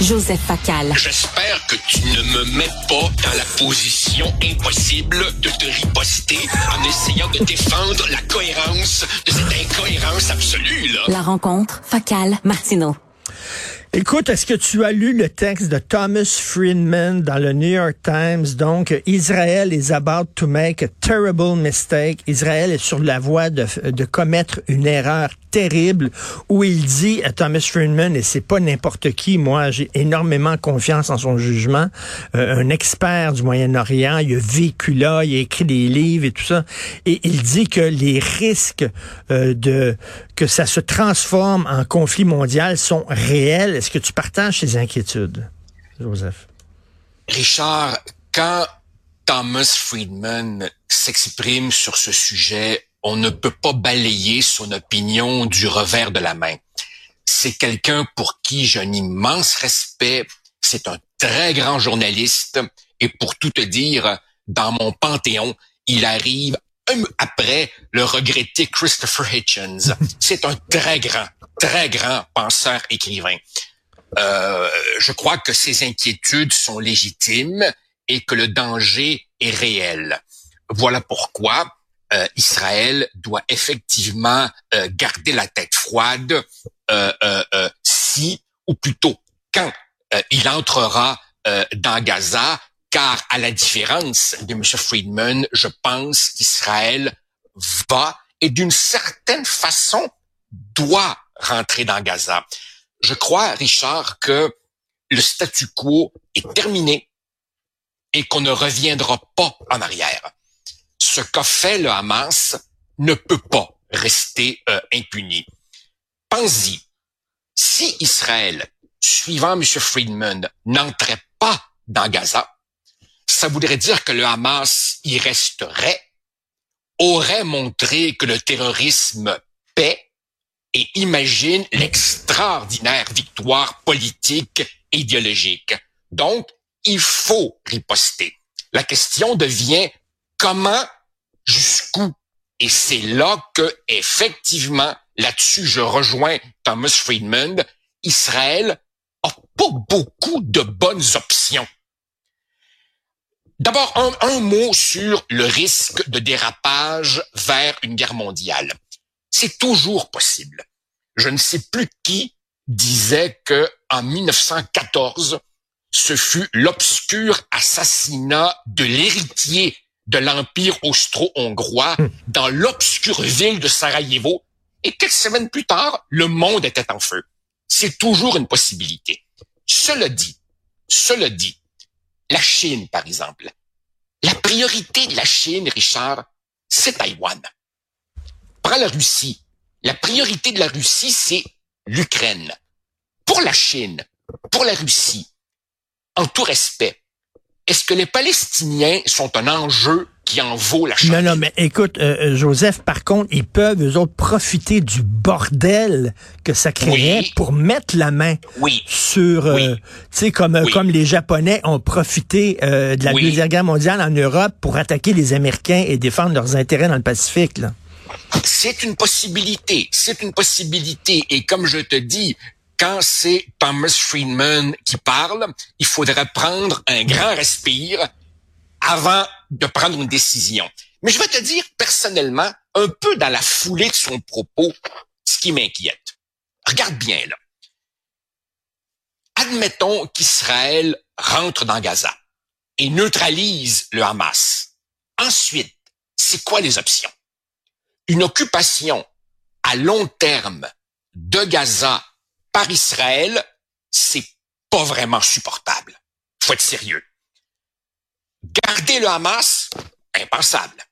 Joseph Facal. J'espère que tu ne me mets pas dans la position impossible de te riposter en essayant de défendre la cohérence de cette incohérence absolue, là. La rencontre, Facal, Martineau. Écoute, est-ce que tu as lu le texte de Thomas Friedman dans le New York Times? Donc, Israël is about to make a terrible mistake. Israël est sur la voie de, de commettre une erreur terrible où il dit à Thomas Friedman, et c'est pas n'importe qui, moi j'ai énormément confiance en son jugement, euh, un expert du Moyen-Orient, il a vécu là, il a écrit des livres et tout ça, et il dit que les risques euh, de que ça se transforme en conflit mondial sont réels? Est-ce que tu partages ces inquiétudes, Joseph? Richard, quand Thomas Friedman s'exprime sur ce sujet, on ne peut pas balayer son opinion du revers de la main. C'est quelqu'un pour qui j'ai un immense respect. C'est un très grand journaliste. Et pour tout te dire, dans mon panthéon, il arrive après le regretté Christopher Hitchens. C'est un très grand, très grand penseur écrivain. Euh, je crois que ces inquiétudes sont légitimes et que le danger est réel. Voilà pourquoi euh, Israël doit effectivement euh, garder la tête froide euh, si, ou plutôt quand il entrera dans Gaza, car à la différence de M. Friedman, je pense qu'Israël va et d'une certaine façon doit rentrer dans Gaza. Je crois, Richard, que le statu quo est terminé et qu'on ne reviendra pas en arrière ce qu'a fait le Hamas ne peut pas rester euh, impuni. Pensez-y, si Israël, suivant M. Friedman, n'entrait pas dans Gaza, ça voudrait dire que le Hamas y resterait, aurait montré que le terrorisme paie et imagine l'extraordinaire victoire politique et idéologique. Donc, il faut riposter. La question devient comment, jusqu'où? Et c'est là que, effectivement, là-dessus, je rejoins Thomas Friedman, Israël a pas beaucoup de bonnes options. D'abord, un, un, mot sur le risque de dérapage vers une guerre mondiale. C'est toujours possible. Je ne sais plus qui disait que en 1914, ce fut l'obscur assassinat de l'héritier de l'Empire austro-hongrois hmm. dans l'obscure ville de Sarajevo. Et quelques semaines plus tard, le monde était en feu. C'est toujours une possibilité. Cela dit, cela dit, la Chine, par exemple, la priorité de la Chine, Richard, c'est Taïwan. Prends la Russie. La priorité de la Russie, c'est l'Ukraine. Pour la Chine, pour la Russie, en tout respect, est-ce que les Palestiniens sont un enjeu qui en vaut la chandelle? Non, non, mais écoute, euh, euh, Joseph, par contre, ils peuvent, eux autres, profiter du bordel que ça créerait pour mettre la main sur, euh, tu sais, comme, comme les Japonais ont profité de la Deuxième Guerre mondiale en Europe pour attaquer les Américains et défendre leurs intérêts dans le Pacifique, là. C'est une possibilité, c'est une possibilité. Et comme je te dis, quand c'est Thomas Friedman qui parle, il faudrait prendre un grand respire avant de prendre une décision. Mais je vais te dire personnellement, un peu dans la foulée de son propos, ce qui m'inquiète. Regarde bien là. Admettons qu'Israël rentre dans Gaza et neutralise le Hamas. Ensuite, c'est quoi les options? Une occupation à long terme de Gaza par Israël, c'est pas vraiment supportable. Faut être sérieux. Garder le Hamas, impensable.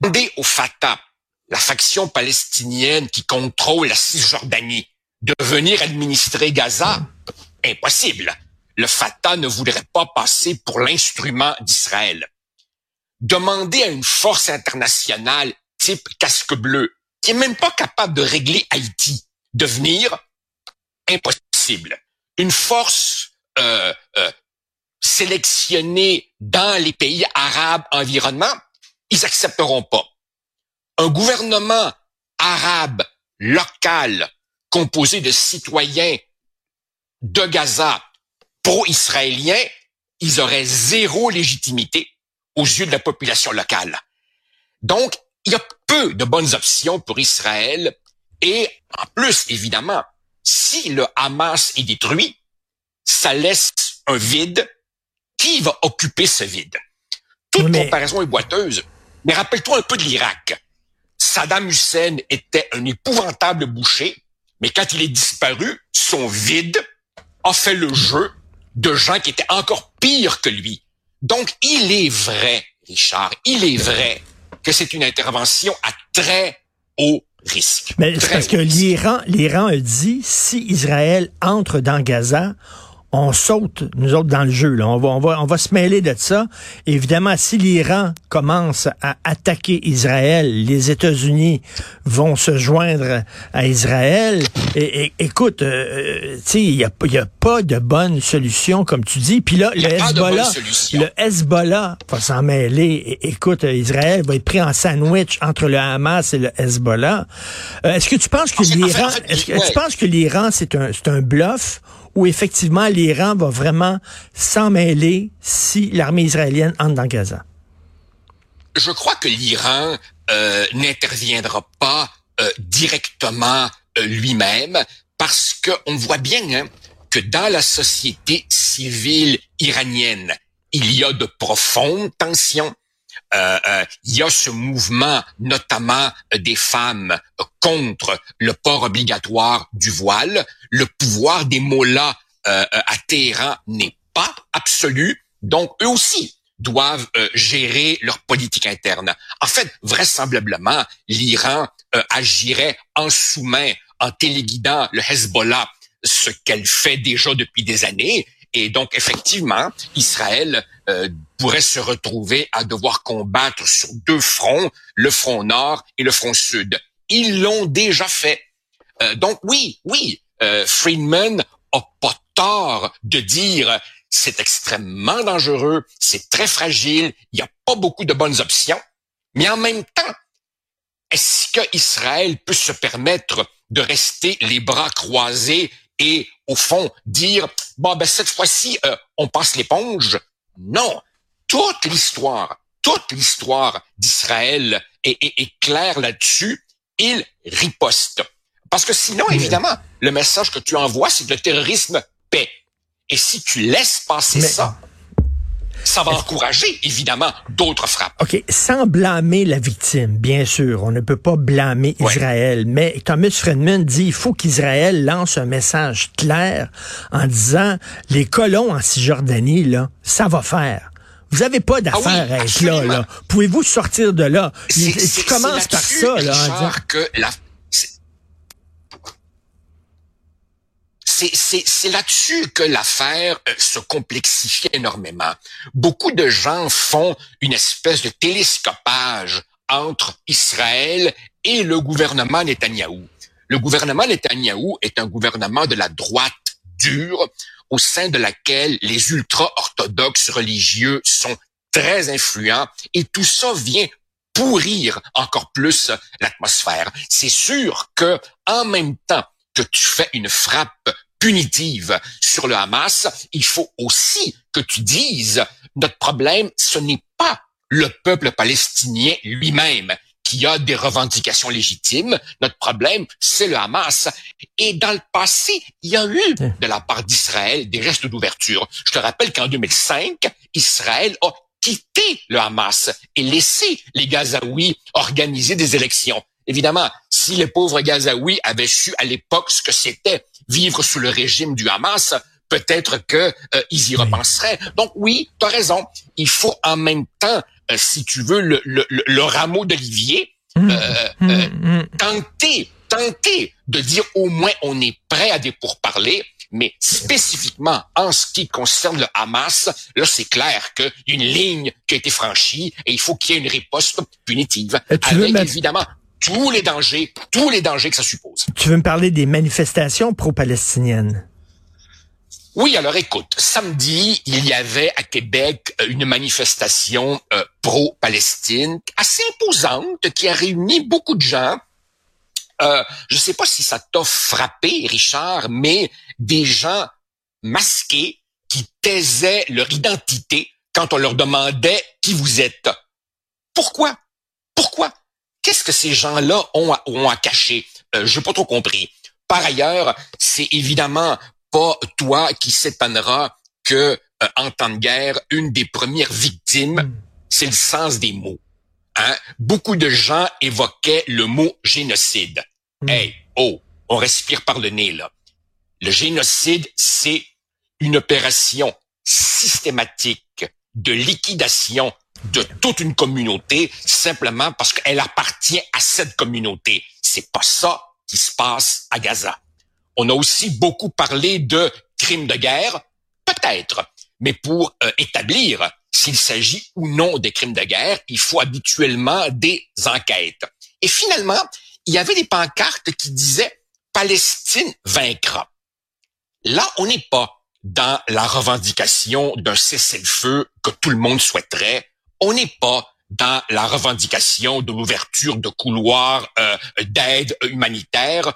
Demander au Fatah, la faction palestinienne qui contrôle la Cisjordanie, de venir administrer Gaza, impossible. Le Fatah ne voudrait pas passer pour l'instrument d'Israël. Demander à une force internationale type casque bleu, qui est même pas capable de régler Haïti, devenir impossible. Une force euh, euh, sélectionnée dans les pays arabes environnement, ils accepteront pas. Un gouvernement arabe local composé de citoyens de Gaza pro-israéliens, ils auraient zéro légitimité aux yeux de la population locale. Donc, il y a peu de bonnes options pour Israël et en plus, évidemment, si le Hamas est détruit, ça laisse un vide. Qui va occuper ce vide? Toute comparaison est boiteuse. Mais rappelle-toi un peu de l'Irak. Saddam Hussein était un épouvantable boucher, mais quand il est disparu, son vide a fait le jeu de gens qui étaient encore pires que lui. Donc, il est vrai, Richard, il est vrai que c'est une intervention à très haut risque. Mais c'est parce que l'Iran, l'Iran a dit, si Israël entre dans Gaza, on saute, nous autres, dans le jeu. Là. On, va, on, va, on va se mêler de ça. Évidemment, si l'Iran commence à attaquer Israël, les États-Unis vont se joindre à Israël. Et, écoute, euh, tu sais, il n'y a, y a pas de bonne solution, comme tu dis. Puis là, le Hezbollah, le Hezbollah va s'en mêler. écoute, Israël va être pris en sandwich entre le Hamas et le Hezbollah. Euh, est-ce que tu penses que l'Iran, est-ce que tu penses que l'Iran, c'est un, c'est un bluff? Où effectivement l'Iran va vraiment s'en mêler si l'armée israélienne entre dans Gaza? Je crois que l'Iran euh, n'interviendra pas euh, directement euh, lui-même parce qu'on voit bien hein, que dans la société civile iranienne, il y a de profondes tensions. Il y a ce mouvement, notamment des femmes, contre le port obligatoire du voile le pouvoir des mollahs euh, euh, à Téhéran n'est pas absolu, donc eux aussi doivent euh, gérer leur politique interne. En fait, vraisemblablement, l'Iran agirait en sous-main en téléguidant le Hezbollah, ce qu'elle fait déjà depuis des années. Et donc, effectivement, Israël pourrait se retrouver à devoir combattre sur deux fronts, le front nord et le front sud. Ils l'ont déjà fait. donc oui, oui, euh, Friedman a pas tort de dire c'est extrêmement dangereux, c'est très fragile, il n'y a pas beaucoup de bonnes options. Mais en même temps, est-ce que Israël peut se permettre de rester les bras croisés et au fond dire bon ben cette fois-ci euh, on passe l'éponge Non, toute l'histoire, toute l'histoire d'Israël est, est claire là-dessus. Il riposte. Parce que sinon, évidemment, le message que tu envoies, c'est que le terrorisme paie. Et si tu laisses passer ça, ça va encourager, évidemment, d'autres frappes. OK, sans blâmer la victime, bien sûr. On ne peut pas blâmer Israël. Mais Thomas Friedman dit il faut qu'Israël lance un message clair en disant les colons en Cisjordanie, là, ça va faire. Vous n'avez pas d'affaire ah à être là, là. Pouvez-vous sortir de là? Tu commences par ça, là. que la c'est là-dessus que l'affaire euh, se complexifie énormément. Beaucoup de gens font une espèce de télescopage entre Israël et le gouvernement Netanyahou. Le gouvernement Netanyahou est un gouvernement de la droite dure au sein de laquelle les ultra-orthodoxes religieux sont très influents et tout ça vient pourrir encore plus l'atmosphère. C'est sûr que en même temps que tu fais une frappe punitive sur le Hamas, il faut aussi que tu dises, notre problème, ce n'est pas le peuple palestinien lui-même qui a des revendications légitimes. Notre problème, c'est le Hamas. Et dans le passé, il y a eu de la part d'Israël des gestes d'ouverture. Je te rappelle qu'en 2005, Israël a quitté le Hamas et laissé les Gazaouis organiser des élections. Évidemment, si les pauvres Gazaouis avaient su à l'époque ce que c'était vivre sous le régime du Hamas, peut-être que euh, ils y repenseraient. Donc oui, tu as raison. Il faut en même temps, euh, si tu veux, le, le, le rameau d'olivier, mmh. euh, mmh. Mmh. tenter, tenter de dire au moins on est prêt à des pourparlers. Mais spécifiquement en ce qui concerne le Hamas, là c'est clair qu'il y a une ligne qui a été franchie et il faut qu'il y ait une riposte punitive. avec évidemment tous les dangers, tous les dangers que ça suppose. Tu veux me parler des manifestations pro-palestiniennes? Oui, alors écoute, samedi, il y avait à Québec euh, une manifestation euh, pro-Palestine assez imposante qui a réuni beaucoup de gens. Euh, je ne sais pas si ça t'a frappé, Richard, mais des gens masqués qui taisaient leur identité quand on leur demandait qui vous êtes. Pourquoi? Pourquoi? Qu'est-ce que ces gens-là ont à, ont à cacher? Euh, Je n'ai pas trop compris. Par ailleurs, c'est évidemment pas toi qui s'étonnera que, euh, en temps de guerre, une des premières victimes, mm. c'est le sens des mots. Hein? Beaucoup de gens évoquaient le mot génocide. Mm. Hey, oh, on respire par le nez, là. Le génocide, c'est une opération systématique de liquidation de toute une communauté simplement parce qu'elle appartient à cette communauté. C'est pas ça qui se passe à Gaza. On a aussi beaucoup parlé de crimes de guerre, peut-être, mais pour euh, établir s'il s'agit ou non des crimes de guerre, il faut habituellement des enquêtes. Et finalement, il y avait des pancartes qui disaient Palestine vaincra. Là, on n'est pas dans la revendication d'un cessez-le-feu que tout le monde souhaiterait. On n'est pas dans la revendication de l'ouverture de couloirs euh, d'aide humanitaire.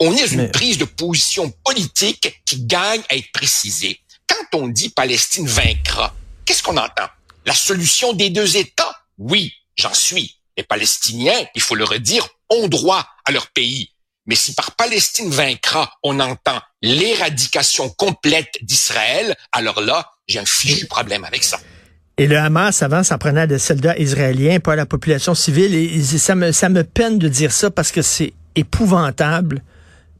On est dans une prise de position politique qui gagne à être précisée. Quand on dit Palestine vaincra, qu'est-ce qu'on entend? La solution des deux États? Oui, j'en suis. Les Palestiniens, il faut le redire, ont droit à leur pays. Mais si par Palestine vaincra, on entend l'éradication complète d'Israël, alors là, j'ai un fichu problème avec ça. Et le Hamas, avant, s'en prenait à des soldats israéliens, pas la population civile. Et ça me, ça me peine de dire ça parce que c'est épouvantable.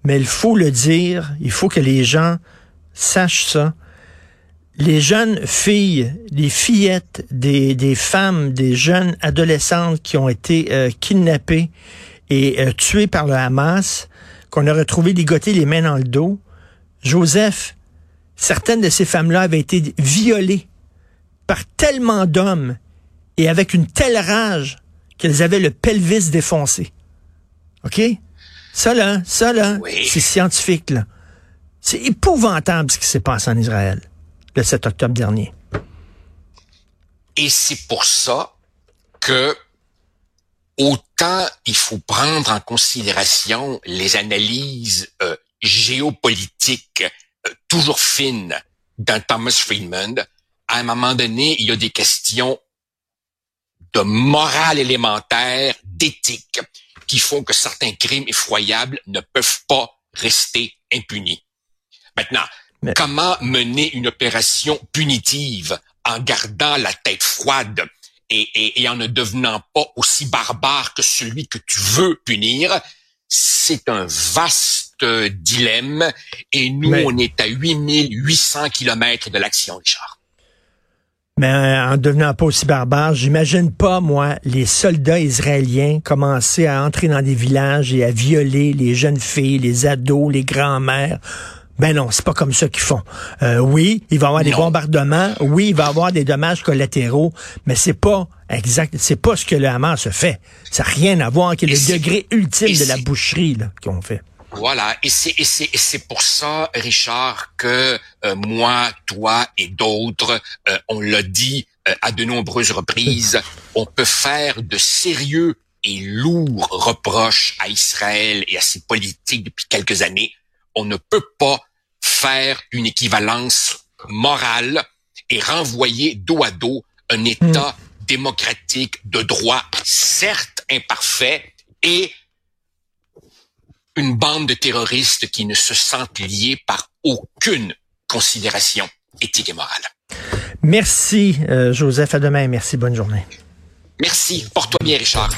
Mais il faut le dire. Il faut que les gens sachent ça. Les jeunes filles, les fillettes, des, des femmes, des jeunes adolescentes qui ont été euh, kidnappées et euh, tuées par le Hamas, qu'on a retrouvé ligotées les mains dans le dos. Joseph, certaines de ces femmes-là avaient été violées par tellement d'hommes et avec une telle rage qu'elles avaient le pelvis défoncé. OK? Ça, là, ça, là, c'est scientifique, là. C'est épouvantable ce qui s'est passé en Israël le 7 octobre dernier. Et c'est pour ça que autant il faut prendre en considération les analyses euh, géopolitiques euh, toujours fines d'un Thomas Friedman, à un moment donné, il y a des questions de morale élémentaire, d'éthique, qui font que certains crimes effroyables ne peuvent pas rester impunis. Maintenant, comment mener une opération punitive en gardant la tête froide et, et, en ne devenant pas aussi barbare que celui que tu veux punir, c'est un vaste dilemme et nous, on est à 8800 kilomètres de l'action, Richard. Mais euh, en devenant pas aussi barbare, j'imagine pas, moi, les soldats israéliens commencer à entrer dans des villages et à violer les jeunes filles, les ados, les grands-mères. Ben non, c'est pas comme ça qu'ils font. Euh, oui, il va y avoir des bombardements, oui, il va y avoir des dommages collatéraux, mais c'est pas exact, c'est pas ce que le Hamas se fait. Ça n'a rien à voir avec le degré ultime de la boucherie qu'on fait. Voilà, et c'est et c'est c'est pour ça, Richard, que euh, moi, toi et d'autres, euh, on l'a dit euh, à de nombreuses reprises, on peut faire de sérieux et lourds reproches à Israël et à ses politiques depuis quelques années. On ne peut pas faire une équivalence morale et renvoyer dos à dos un État hmm. démocratique de droit, certes imparfait, et une bande de terroristes qui ne se sentent liés par aucune considération éthique et morale. Merci, euh, Joseph. À demain. Merci. Bonne journée. Merci. Porte-toi bien, Richard.